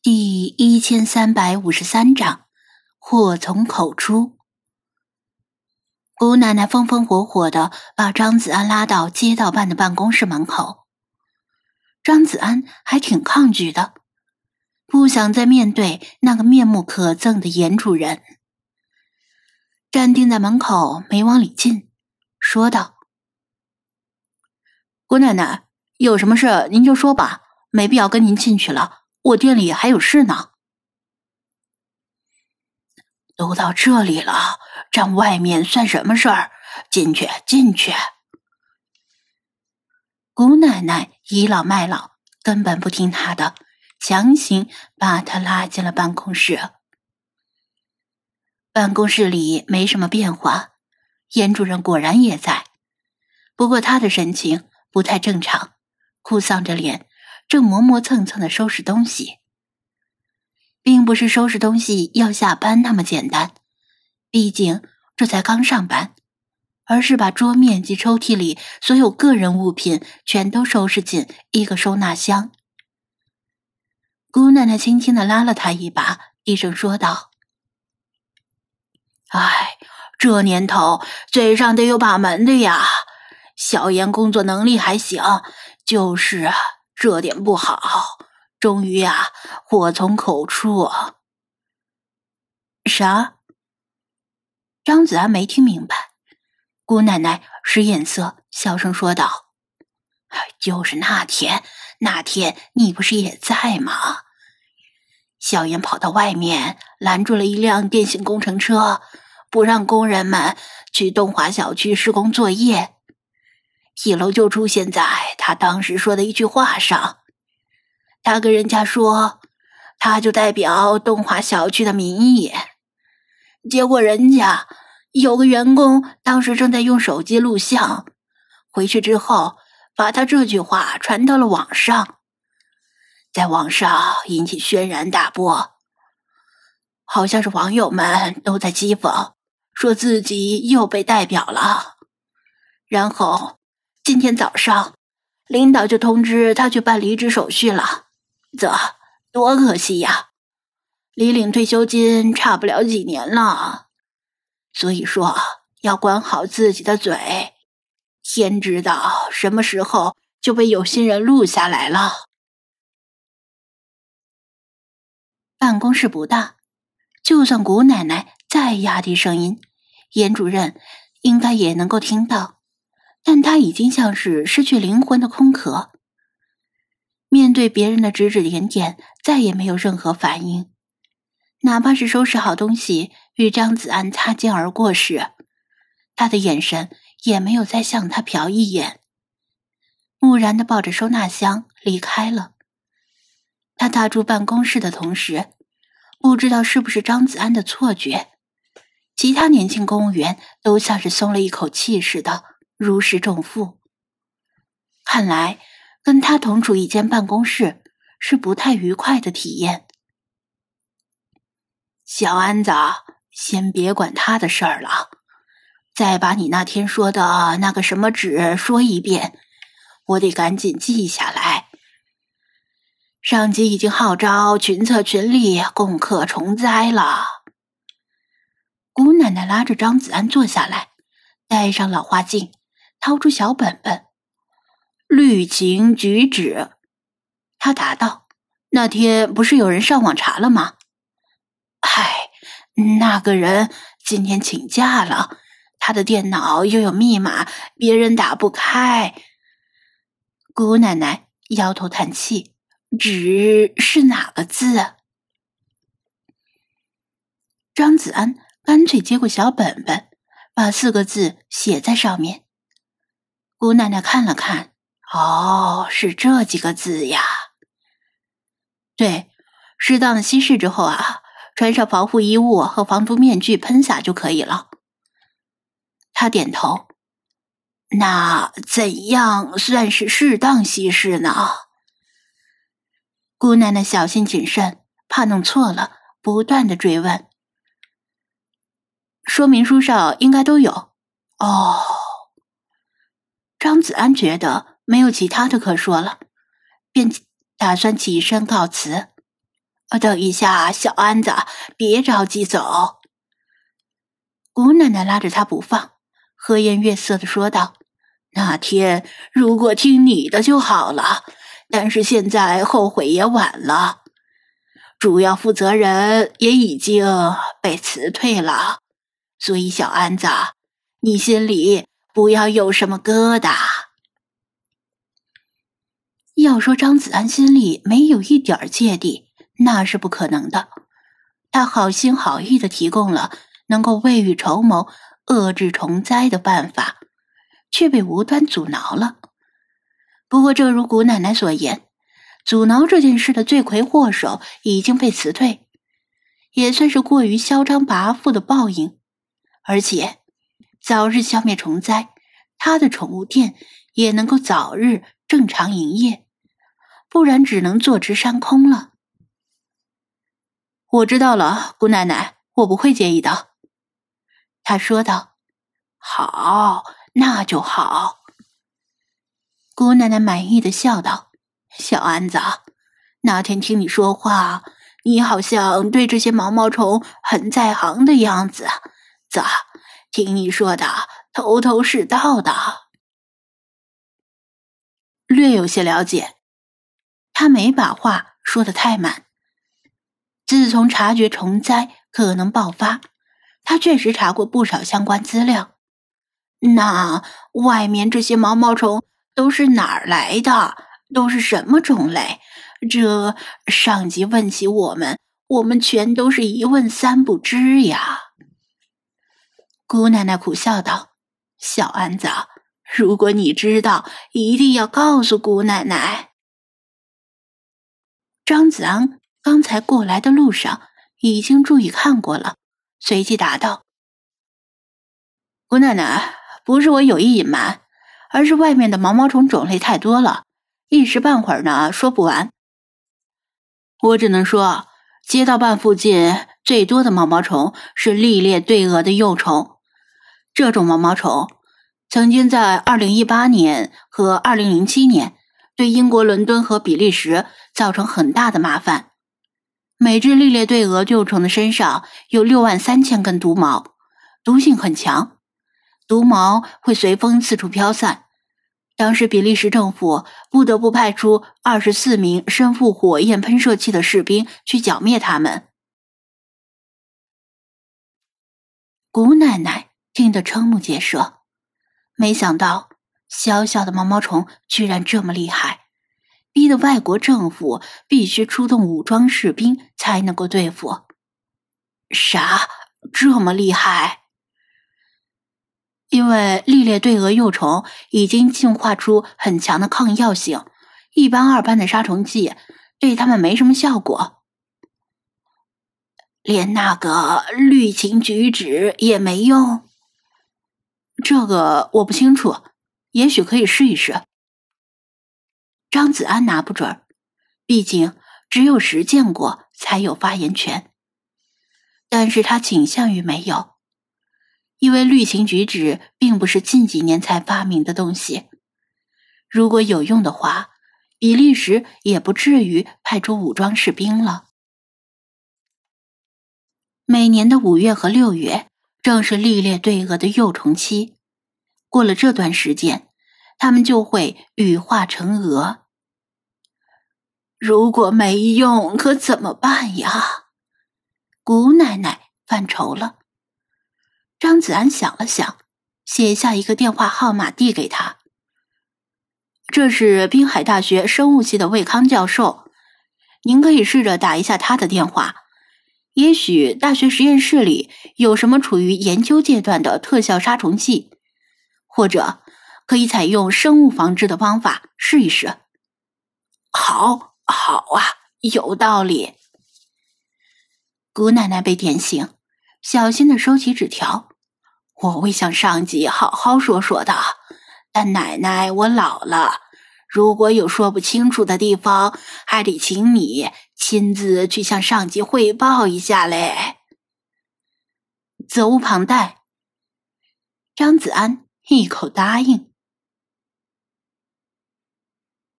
第一千三百五十三章，祸从口出。姑奶奶风风火火的把张子安拉到街道办的办公室门口。张子安还挺抗拒的，不想再面对那个面目可憎的严主任，站定在门口没往里进，说道：“姑奶奶，有什么事您就说吧，没必要跟您进去了。”我店里还有事呢，都到这里了，站外面算什么事儿？进去，进去。姑奶奶倚老卖老，根本不听他的，强行把他拉进了办公室。办公室里没什么变化，严主任果然也在，不过他的神情不太正常，哭丧着脸。正磨磨蹭蹭的收拾东西，并不是收拾东西要下班那么简单，毕竟这才刚上班，而是把桌面及抽屉里所有个人物品全都收拾进一个收纳箱。姑奶奶轻轻的拉了他一把，低声说道：“哎，这年头嘴上得有把门的呀。小严工作能力还行，就是。”这点不好，终于呀，祸从口出。啥？张子安没听明白。姑奶奶使眼色，小声说道：“就是那天，那天你不是也在吗？小严跑到外面拦住了一辆电信工程车，不让工人们去东华小区施工作业。”一楼就出现在他当时说的一句话上，他跟人家说，他就代表东华小区的民意。结果人家有个员工当时正在用手机录像，回去之后把他这句话传到了网上，在网上引起轩然大波，好像是网友们都在讥讽，说自己又被代表了，然后。今天早上，领导就通知他去办离职手续了，这多可惜呀！离领退休金差不了几年了，所以说要管好自己的嘴，天知道什么时候就被有心人录下来了。办公室不大，就算谷奶奶再压低声音，严主任应该也能够听到。但他已经像是失去灵魂的空壳，面对别人的指指点点，再也没有任何反应。哪怕是收拾好东西与张子安擦肩而过时，他的眼神也没有再向他瞟一眼，木然的抱着收纳箱离开了。他踏出办公室的同时，不知道是不是张子安的错觉，其他年轻公务员都像是松了一口气似的。如释重负。看来跟他同处一间办公室是不太愉快的体验。小安子，先别管他的事儿了，再把你那天说的那个什么纸说一遍，我得赶紧记下来。上级已经号召群策群力，共克重灾了。姑奶奶拉着张子安坐下来，戴上老花镜。掏出小本本，律情举止。他答道：“那天不是有人上网查了吗？”“嗨，那个人今天请假了，他的电脑又有密码，别人打不开。”姑奶奶摇头叹气：“纸是哪个字？”张子安干脆接过小本本，把四个字写在上面。姑奶奶看了看，哦，是这几个字呀。对，适当的稀释之后啊，穿上防护衣物和防毒面具喷洒就可以了。他点头。那怎样算是适当稀释呢？姑奶奶小心谨慎，怕弄错了，不断的追问。说明书上应该都有。哦。张子安觉得没有其他的可说了，便打算起身告辞。等一下，小安子，别着急走。姑奶奶拉着他不放，和颜悦色的说道：“那天如果听你的就好了，但是现在后悔也晚了。主要负责人也已经被辞退了，所以小安子，你心里不要有什么疙瘩。”要说张子安心里没有一点芥蒂，那是不可能的。他好心好意的提供了。能够未雨绸缪、遏制虫灾的办法，却被无端阻挠了。不过，正如谷奶奶所言，阻挠这件事的罪魁祸首已经被辞退，也算是过于嚣张跋扈的报应。而且，早日消灭虫灾，他的宠物店也能够早日正常营业，不然只能坐吃山空了。我知道了，姑奶奶，我不会介意的。他说道：“好，那就好。”姑奶奶满意的笑道：“小安子，那天听你说话，你好像对这些毛毛虫很在行的样子。咋？听你说的头头是道的？”略有些了解。他没把话说的太满。自从察觉虫灾可能爆发。他确实查过不少相关资料。那外面这些毛毛虫都是哪儿来的？都是什么种类？这上级问起我们，我们全都是一问三不知呀。姑奶奶苦笑道：“小安子，如果你知道，一定要告诉姑奶奶。”张子安刚才过来的路上已经注意看过了。随即答道：“姑奶奶，不是我有意隐瞒，而是外面的毛毛虫种类太多了，一时半会儿呢说不完。我只能说，街道办附近最多的毛毛虫是历列对蛾的幼虫。这种毛毛虫曾经在二零一八年和二零零七年对英国伦敦和比利时造成很大的麻烦。”每只历列对蛾幼虫的身上有六万三千根毒毛，毒性很强，毒毛会随风四处飘散。当时比利时政府不得不派出二十四名身负火焰喷射器的士兵去剿灭它们。古奶奶听得瞠目结舌，没想到小小的毛毛虫居然这么厉害。逼得外国政府必须出动武装士兵才能够对付。啥？这么厉害？因为历列对蛾幼虫已经进化出很强的抗药性，一般二般的杀虫剂对他们没什么效果。连那个绿衾菊酯也没用？这个我不清楚，也许可以试一试。张子安拿不准，毕竟只有实践过才有发言权。但是他倾向于没有，因为绿行举止并不是近几年才发明的东西。如果有用的话，比利时也不至于派出武装士兵了。每年的五月和六月正是历练对蛾的幼虫期，过了这段时间。它们就会羽化成蛾。如果没用，可怎么办呀？姑奶奶犯愁了。张子安想了想，写下一个电话号码递给他。这是滨海大学生物系的魏康教授，您可以试着打一下他的电话。也许大学实验室里有什么处于研究阶段的特效杀虫剂，或者。可以采用生物防治的方法试一试。好，好啊，有道理。姑奶奶被点醒，小心的收起纸条。我会向上级好好说说的。但奶奶，我老了，如果有说不清楚的地方，还得请你亲自去向上级汇报一下嘞。责无旁贷。张子安一口答应。